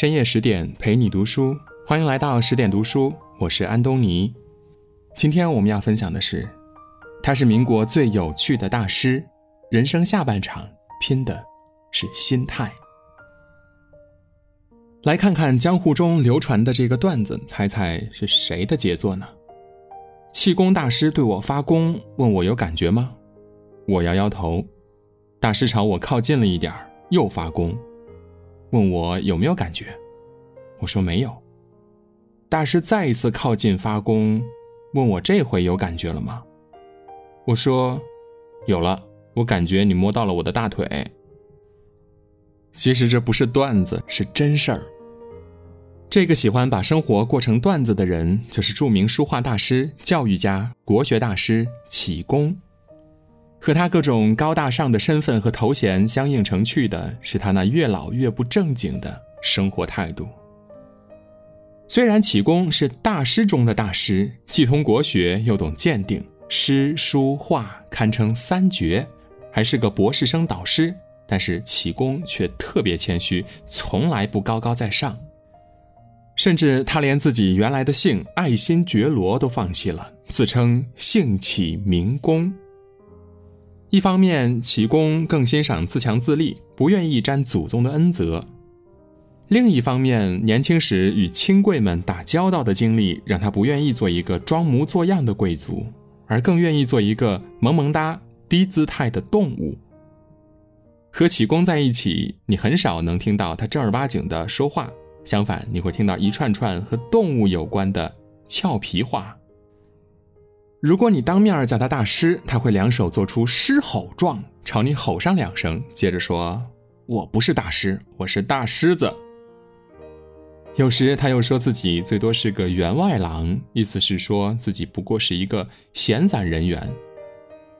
深夜十点陪你读书，欢迎来到十点读书，我是安东尼。今天我们要分享的是，他是民国最有趣的大师，人生下半场拼的是心态。来看看江湖中流传的这个段子，猜猜是谁的杰作呢？气功大师对我发功，问我有感觉吗？我摇摇头。大师朝我靠近了一点儿又发功，问我有没有感觉。我说没有。大师再一次靠近发功，问我这回有感觉了吗？我说有了，我感觉你摸到了我的大腿。其实这不是段子，是真事儿。这个喜欢把生活过成段子的人，就是著名书画大师、教育家、国学大师启功。和他各种高大上的身份和头衔相映成趣的是他那越老越不正经的生活态度。虽然启功是大师中的大师，既通国学又懂鉴定，诗书画堪称三绝，还是个博士生导师。但是启功却特别谦虚，从来不高高在上，甚至他连自己原来的姓爱新觉罗都放弃了，自称姓启名功。一方面，启功更欣赏自强自立，不愿意沾祖宗的恩泽；另一方面，年轻时与亲贵们打交道的经历，让他不愿意做一个装模作样的贵族，而更愿意做一个萌萌哒、低姿态的动物。和启功在一起，你很少能听到他正儿八经的说话，相反，你会听到一串串和动物有关的俏皮话。如果你当面叫他大师，他会两手做出狮吼状，朝你吼上两声，接着说：“我不是大师，我是大狮子。”有时他又说自己最多是个员外郎，意思是说自己不过是一个闲散人员。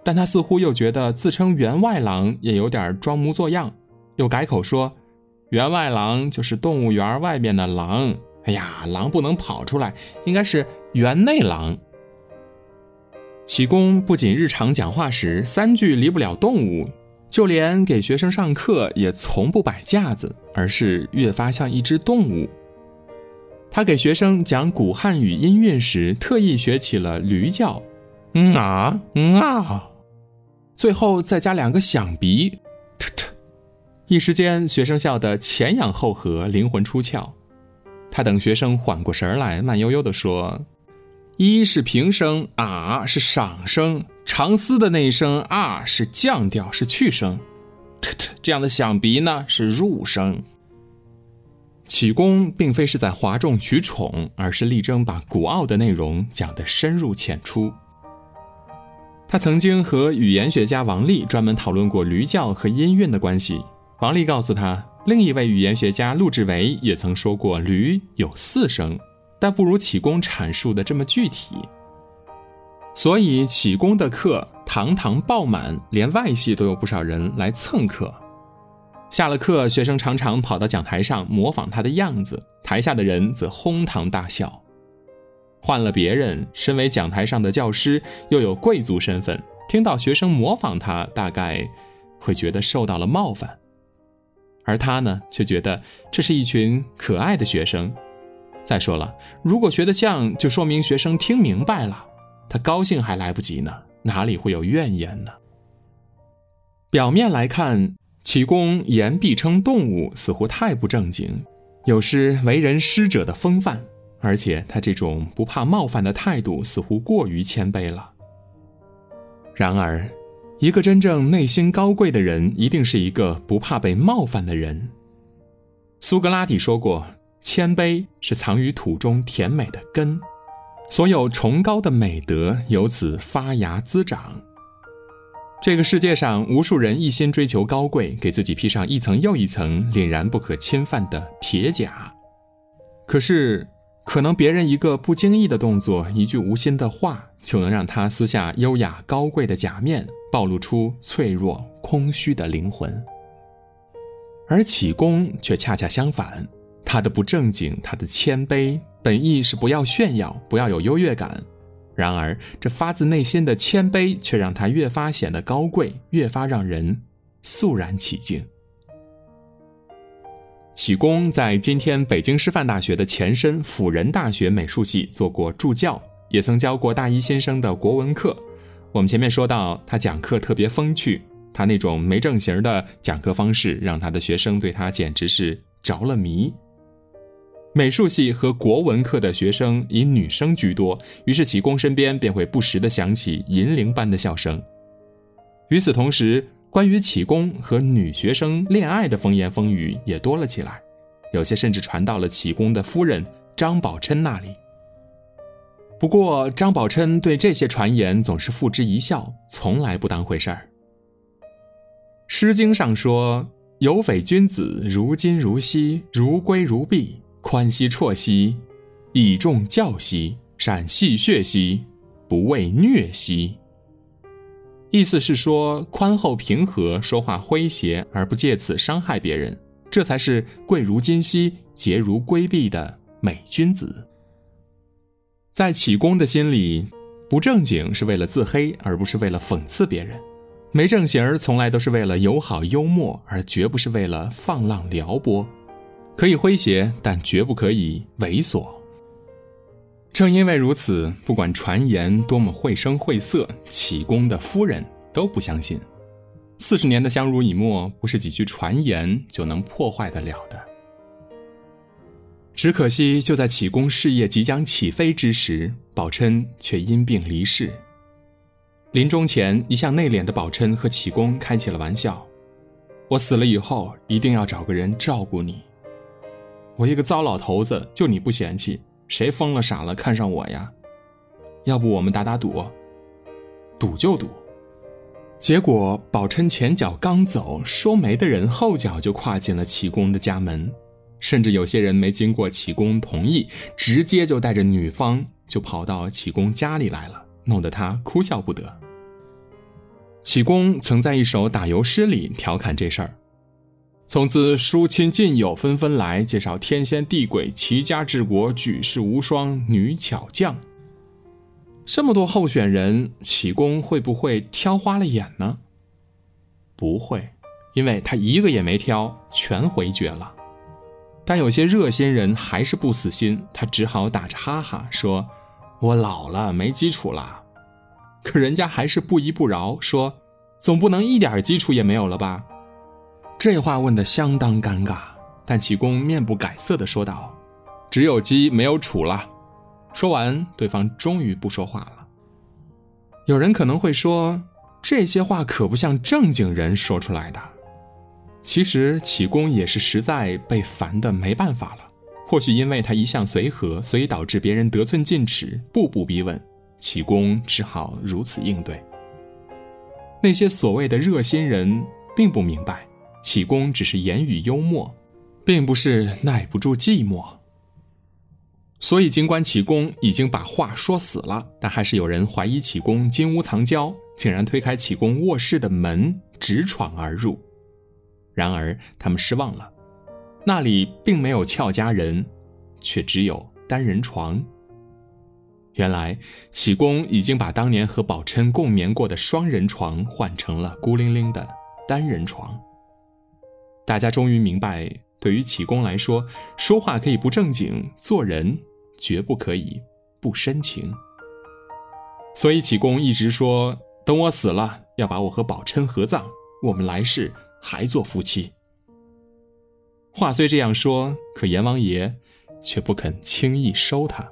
但他似乎又觉得自称员外郎也有点装模作样，又改口说：“员外郎就是动物园外面的狼。哎呀，狼不能跑出来，应该是园内狼。”启功不仅日常讲话时三句离不了动物，就连给学生上课也从不摆架子，而是越发像一只动物。他给学生讲古汉语音韵时，特意学起了驴叫，嗯啊，嗯啊。最后再加两个响鼻，特特，一时间学生笑得前仰后合，灵魂出窍。他等学生缓过神来，慢悠悠地说：“一是平声，啊是上声，长嘶的那一声啊是降调，是去声，特特，这样的响鼻呢是入声。”启功并非是在哗众取宠，而是力争把古奥的内容讲得深入浅出。他曾经和语言学家王力专门讨论过驴叫和音韵的关系。王力告诉他，另一位语言学家陆志伟也曾说过，驴有四声，但不如启功阐述的这么具体。所以启功的课堂堂爆满，连外系都有不少人来蹭课。下了课，学生常常跑到讲台上模仿他的样子，台下的人则哄堂大笑。换了别人，身为讲台上的教师，又有贵族身份，听到学生模仿他，大概会觉得受到了冒犯。而他呢，却觉得这是一群可爱的学生。再说了，如果学得像，就说明学生听明白了，他高兴还来不及呢，哪里会有怨言呢？表面来看，启功言必称动物，似乎太不正经，有失为人师者的风范。而且他这种不怕冒犯的态度似乎过于谦卑了。然而，一个真正内心高贵的人，一定是一个不怕被冒犯的人。苏格拉底说过：“谦卑是藏于土中甜美的根，所有崇高的美德由此发芽滋长。”这个世界上，无数人一心追求高贵，给自己披上一层又一层凛然不可侵犯的铁甲，可是。可能别人一个不经意的动作，一句无心的话，就能让他撕下优雅高贵的假面，暴露出脆弱空虚的灵魂。而启功却恰恰相反，他的不正经，他的谦卑，本意是不要炫耀，不要有优越感。然而这发自内心的谦卑，却让他越发显得高贵，越发让人肃然起敬。启功在今天北京师范大学的前身辅仁大学美术系做过助教，也曾教过大一新生的国文课。我们前面说到，他讲课特别风趣，他那种没正形的讲课方式，让他的学生对他简直是着了迷。美术系和国文课的学生以女生居多，于是启功身边便会不时地响起银铃般的笑声。与此同时，关于启功和女学生恋爱的风言风语也多了起来，有些甚至传到了启功的夫人张宝琛那里。不过，张宝琛对这些传言总是付之一笑，从来不当回事儿。《诗经》上说：“有匪君子，如金如锡，如圭如璧。”宽兮绰兮，以重教兮，善戏谑兮，不畏虐兮。意思是说，宽厚平和，说话诙谐而不借此伤害别人，这才是贵如金兮，洁如圭璧的美君子。在启功的心里，不正经是为了自黑，而不是为了讽刺别人；没正形儿从来都是为了友好幽默，而绝不是为了放浪撩拨。可以诙谐，但绝不可以猥琐。正因为如此，不管传言多么绘声绘色，启功的夫人都不相信。四十年的相濡以沫，不是几句传言就能破坏得了的。只可惜，就在启功事业即将起飞之时，宝琛却因病离世。临终前，一向内敛的宝琛和启功开起了玩笑：“我死了以后，一定要找个人照顾你。”我一个糟老头子，就你不嫌弃？谁疯了傻了看上我呀？要不我们打打赌？赌就赌。结果宝琛前脚刚走，说媒的人后脚就跨进了启功的家门，甚至有些人没经过启功同意，直接就带着女方就跑到启功家里来了，弄得他哭笑不得。启功曾在一首打油诗里调侃这事儿。从此，叔亲近友纷纷来介绍天仙地鬼、齐家治国、举世无双女巧匠。这么多候选人，启功会不会挑花了眼呢？不会，因为他一个也没挑，全回绝了。但有些热心人还是不死心，他只好打着哈哈说：“我老了，没基础了。”可人家还是不依不饶，说：“总不能一点基础也没有了吧？”这话问得相当尴尬，但启功面不改色地说道：“只有鸡没有楚了。”说完，对方终于不说话了。有人可能会说，这些话可不像正经人说出来的。其实启功也是实在被烦得没办法了。或许因为他一向随和，所以导致别人得寸进尺，步步逼问，启功只好如此应对。那些所谓的热心人并不明白。启功只是言语幽默，并不是耐不住寂寞。所以，尽管启功已经把话说死了，但还是有人怀疑启功金屋藏娇，竟然推开启功卧室的门直闯而入。然而，他们失望了，那里并没有俏佳人，却只有单人床。原来，启功已经把当年和宝琛共眠过的双人床换成了孤零零的单人床。大家终于明白，对于启功来说，说话可以不正经，做人绝不可以不深情。所以启功一直说，等我死了，要把我和宝琛合葬，我们来世还做夫妻。话虽这样说，可阎王爷却不肯轻易收他。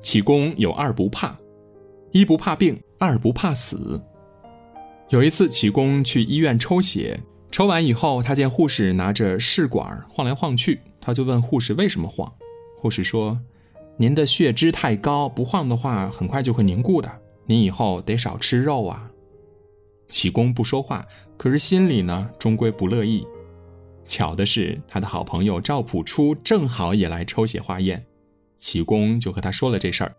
启功有二不怕：一不怕病，二不怕死。有一次，启功去医院抽血。抽完以后，他见护士拿着试管晃来晃去，他就问护士为什么晃。护士说：“您的血脂太高，不晃的话很快就会凝固的。您以后得少吃肉啊。”启功不说话，可是心里呢，终归不乐意。巧的是，他的好朋友赵朴初正好也来抽血化验，启功就和他说了这事儿。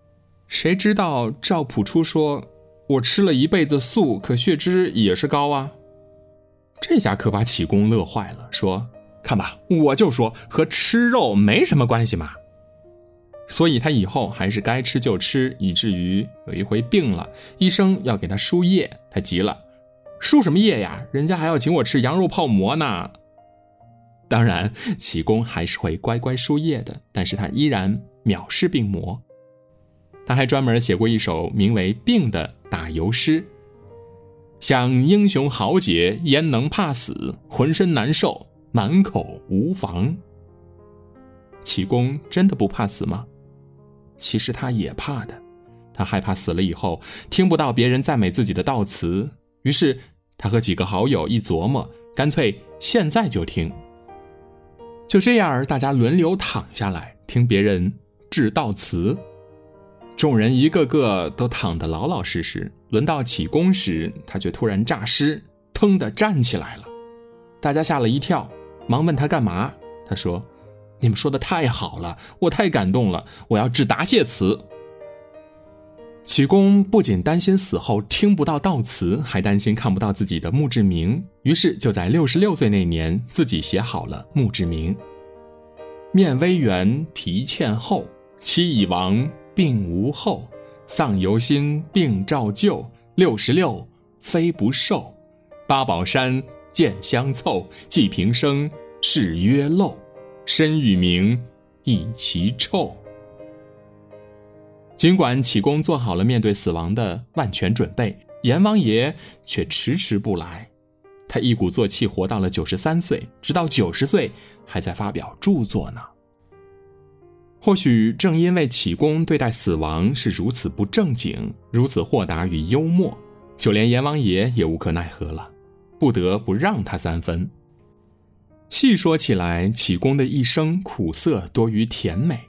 谁知道赵朴初说：“我吃了一辈子素，可血脂也是高啊。”这下可把启功乐坏了，说：“看吧，我就说和吃肉没什么关系嘛。”所以他以后还是该吃就吃，以至于有一回病了，医生要给他输液，他急了：“输什么液呀？人家还要请我吃羊肉泡馍呢。”当然，启功还是会乖乖输液的，但是他依然藐视病魔。他还专门写过一首名为《病》的打油诗：“想英雄豪杰，焉能怕死？浑身难受，满口无妨。”启功真的不怕死吗？其实他也怕的，他害怕死了以后听不到别人赞美自己的悼词，于是他和几个好友一琢磨，干脆现在就听。就这样，大家轮流躺下来听别人致悼词。众人一个个都躺得老老实实，轮到启功时，他却突然诈尸，腾地站起来了。大家吓了一跳，忙问他干嘛。他说：“你们说的太好了，我太感动了，我要致答谢词。”启功不仅担心死后听不到悼词，还担心看不到自己的墓志铭，于是就在六十六岁那年自己写好了墓志铭：“面微圆，皮欠厚，妻已亡，病无后，丧犹新，病照旧。六十六，非不寿。八宝山见相凑，寄平生，事约漏。身与名，一其臭。”尽管启功做好了面对死亡的万全准备，阎王爷却迟迟不来。他一鼓作气活到了九十三岁，直到九十岁还在发表著作呢。或许正因为启功对待死亡是如此不正经、如此豁达与幽默，就连阎王爷也无可奈何了，不得不让他三分。细说起来，启功的一生苦涩多于甜美，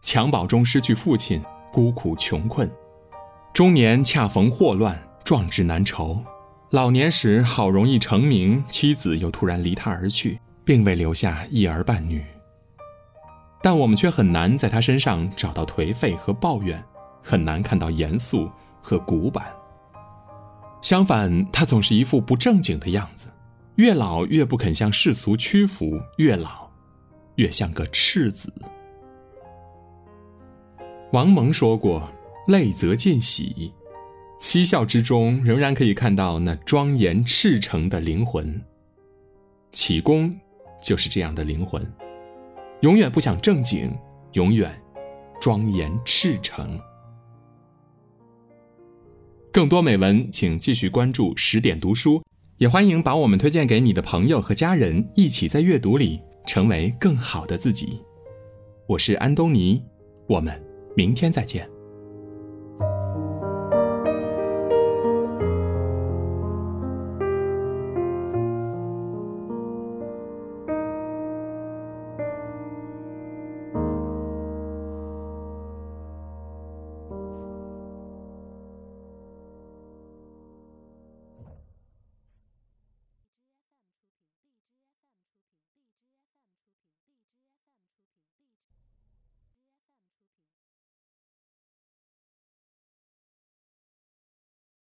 襁褓中失去父亲。孤苦穷困，中年恰逢祸乱，壮志难酬。老年时好容易成名，妻子又突然离他而去，并未留下一儿半女。但我们却很难在他身上找到颓废和抱怨，很难看到严肃和古板。相反，他总是一副不正经的样子，越老越不肯向世俗屈服，越老，越像个赤子。王蒙说过：“泪则尽喜，嬉笑之中仍然可以看到那庄严赤诚的灵魂。启功就是这样的灵魂，永远不想正经，永远庄严赤诚。”更多美文，请继续关注十点读书，也欢迎把我们推荐给你的朋友和家人，一起在阅读里成为更好的自己。我是安东尼，我们。明天再见。